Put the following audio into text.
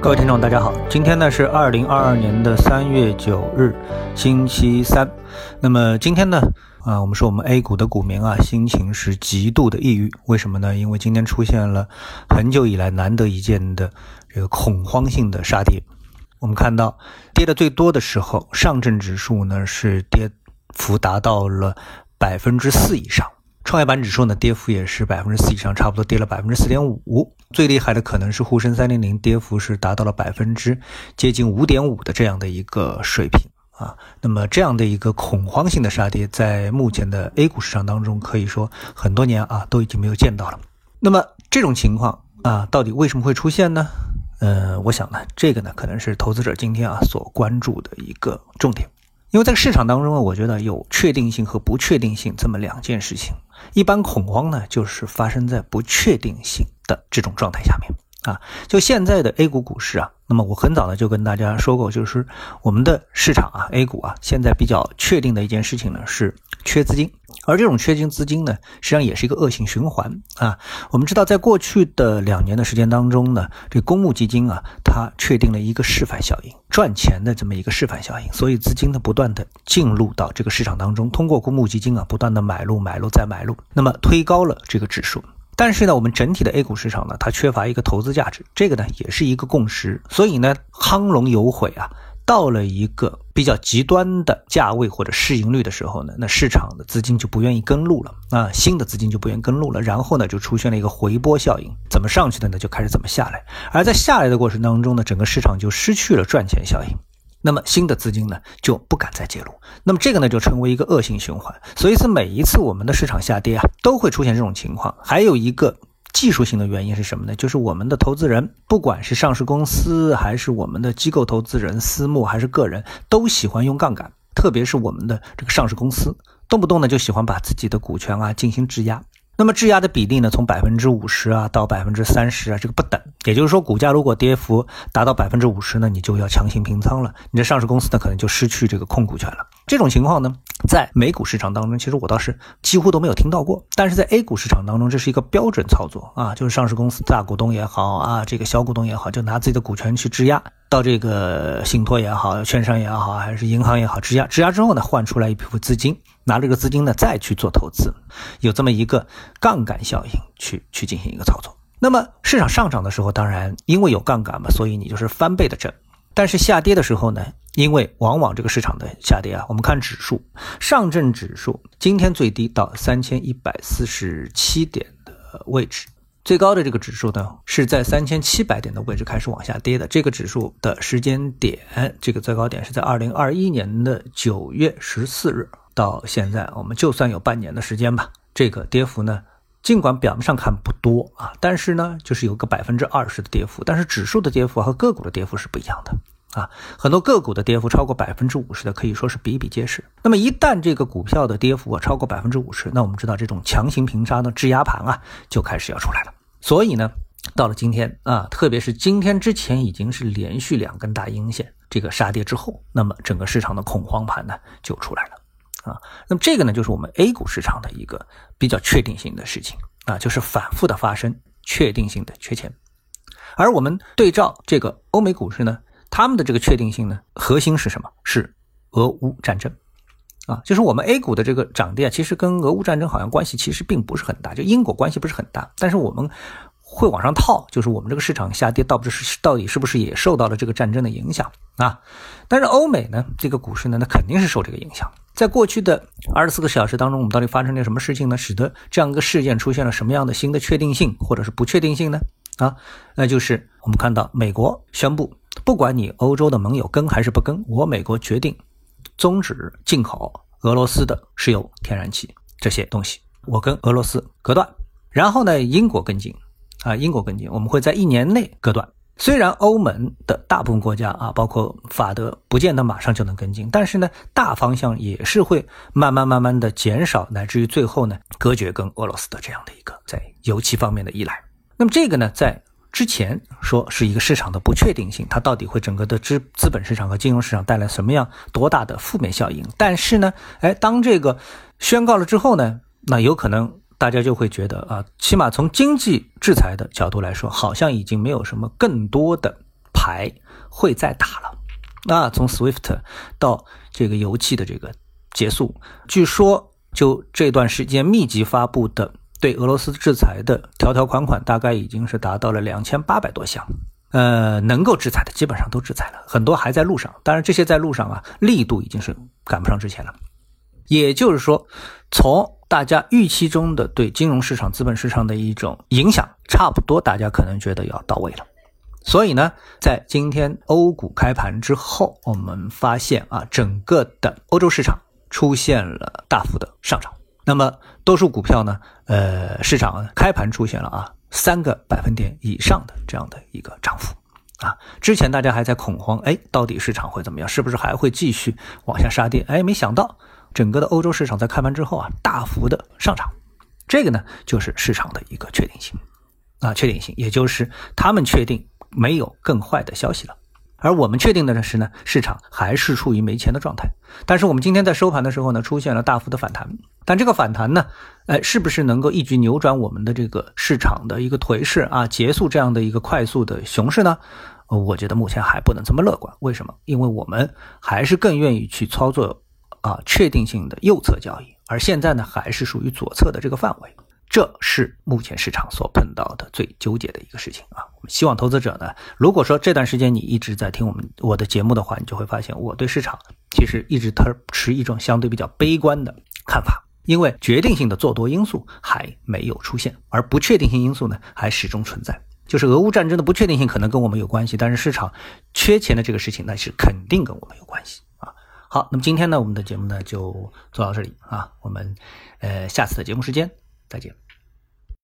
各位听众，大家好，今天呢是二零二二年的三月九日，星期三。那么今天呢，啊，我们说我们 A 股的股民啊，心情是极度的抑郁。为什么呢？因为今天出现了很久以来难得一见的这个恐慌性的杀跌。我们看到跌的最多的时候，上证指数呢是跌幅达到了百分之四以上。创业板指数呢，跌幅也是百分之四以上，差不多跌了百分之四点五。最厉害的可能是沪深三零零，跌幅是达到了百分之接近五点五的这样的一个水平啊。那么这样的一个恐慌性的杀跌，在目前的 A 股市场当中，可以说很多年啊都已经没有见到了。那么这种情况啊，到底为什么会出现呢？呃，我想呢，这个呢可能是投资者今天啊所关注的一个重点。因为在市场当中啊，我觉得有确定性和不确定性这么两件事情。一般恐慌呢，就是发生在不确定性的这种状态下面啊。就现在的 A 股股市啊，那么我很早呢就跟大家说过，就是我们的市场啊，A 股啊，现在比较确定的一件事情呢是缺资金。而这种缺金资金呢，实际上也是一个恶性循环啊。我们知道，在过去的两年的时间当中呢，这公募基金啊，它确定了一个示范效应，赚钱的这么一个示范效应，所以资金呢不断的进入到这个市场当中，通过公募基金啊，不断的买入、买入再买入，那么推高了这个指数。但是呢，我们整体的 A 股市场呢，它缺乏一个投资价值，这个呢也是一个共识。所以呢，亢龙有悔啊。到了一个比较极端的价位或者市盈率的时候呢，那市场的资金就不愿意跟路了啊，新的资金就不愿意跟路了，然后呢就出现了一个回波效应，怎么上去的呢就开始怎么下来，而在下来的过程当中呢，整个市场就失去了赚钱效应，那么新的资金呢就不敢再介入，那么这个呢就成为一个恶性循环，所以是每一次我们的市场下跌啊，都会出现这种情况，还有一个。技术性的原因是什么呢？就是我们的投资人，不管是上市公司，还是我们的机构投资人、私募还是个人，都喜欢用杠杆，特别是我们的这个上市公司，动不动呢就喜欢把自己的股权啊进行质押。那么质押的比例呢，从百分之五十啊到百分之三十啊，这个不等。也就是说，股价如果跌幅达到百分之五十呢，你就要强行平仓了，你的上市公司呢可能就失去这个控股权了。这种情况呢，在美股市场当中，其实我倒是几乎都没有听到过。但是在 A 股市场当中，这是一个标准操作啊，就是上市公司大股东也好啊，这个小股东也好，就拿自己的股权去质押到这个信托也好、券商也好，还是银行也好，质押质押之后呢，换出来一部分资金。拿这个资金呢，再去做投资，有这么一个杠杆效应去去进行一个操作。那么市场上涨的时候，当然因为有杠杆嘛，所以你就是翻倍的挣。但是下跌的时候呢，因为往往这个市场的下跌啊，我们看指数，上证指数今天最低到三千一百四十七点的位置。最高的这个指数呢，是在三千七百点的位置开始往下跌的。这个指数的时间点，这个最高点是在二零二一年的九月十四日。到现在，我们就算有半年的时间吧，这个跌幅呢，尽管表面上看不多啊，但是呢，就是有个百分之二十的跌幅。但是指数的跌幅和个股的跌幅是不一样的啊，很多个股的跌幅超过百分之五十的，可以说是比比皆是。那么一旦这个股票的跌幅啊超过百分之五十，那我们知道这种强行平仓的质押盘啊就开始要出来了。所以呢，到了今天啊，特别是今天之前已经是连续两根大阴线这个杀跌之后，那么整个市场的恐慌盘呢就出来了啊。那么这个呢，就是我们 A 股市场的一个比较确定性的事情啊，就是反复的发生确定性的缺钱。而我们对照这个欧美股市呢，他们的这个确定性呢，核心是什么？是俄乌战争。啊，就是我们 A 股的这个涨跌，其实跟俄乌战争好像关系其实并不是很大，就因果关系不是很大。但是我们会往上套，就是我们这个市场下跌，倒不是到底是不是也受到了这个战争的影响啊？但是欧美呢，这个股市呢，那肯定是受这个影响。在过去的二十四个小时当中，我们到底发生了什么事情呢？使得这样一个事件出现了什么样的新的确定性或者是不确定性呢？啊，那就是我们看到美国宣布，不管你欧洲的盟友跟还是不跟，我美国决定。终止进口俄罗斯的石油、天然气这些东西，我跟俄罗斯隔断。然后呢，英国跟进，啊，英国跟进，我们会在一年内隔断。虽然欧盟的大部分国家啊，包括法德，不见得马上就能跟进，但是呢，大方向也是会慢慢慢慢的减少，乃至于最后呢，隔绝跟俄罗斯的这样的一个在油气方面的依赖。那么这个呢，在之前说是一个市场的不确定性，它到底会整个的资资本市场和金融市场带来什么样多大的负面效应？但是呢，哎，当这个宣告了之后呢，那有可能大家就会觉得啊，起码从经济制裁的角度来说，好像已经没有什么更多的牌会再打了。那从 SWIFT 到这个油气的这个结束，据说就这段时间密集发布的对俄罗斯制裁的条条款款，大概已经是达到了两千八百多项。呃，能够制裁的基本上都制裁了，很多还在路上。当然，这些在路上啊，力度已经是赶不上之前了。也就是说，从大家预期中的对金融市场、资本市场的一种影响，差不多大家可能觉得要到位了。所以呢，在今天欧股开盘之后，我们发现啊，整个的欧洲市场出现了大幅的上涨。那么，多数股票呢，呃，市场开盘出现了啊三个百分点以上的这样的一个涨幅啊。之前大家还在恐慌，哎，到底市场会怎么样？是不是还会继续往下杀跌？哎，没想到整个的欧洲市场在开盘之后啊，大幅的上涨。这个呢，就是市场的一个确定性啊，确定性，也就是他们确定。没有更坏的消息了，而我们确定的是呢，市场还是处于没钱的状态。但是我们今天在收盘的时候呢，出现了大幅的反弹。但这个反弹呢，哎，是不是能够一举扭转我们的这个市场的一个颓势啊，结束这样的一个快速的熊市呢？我觉得目前还不能这么乐观。为什么？因为我们还是更愿意去操作啊确定性的右侧交易，而现在呢，还是属于左侧的这个范围。这是目前市场所碰到的最纠结的一个事情啊！我们希望投资者呢，如果说这段时间你一直在听我们我的节目的话，你就会发现我对市场其实一直持一种相对比较悲观的看法，因为决定性的做多因素还没有出现，而不确定性因素呢还始终存在。就是俄乌战争的不确定性可能跟我们有关系，但是市场缺钱的这个事情那是肯定跟我们有关系啊！好，那么今天呢，我们的节目呢就做到这里啊，我们呃下次的节目时间。再见。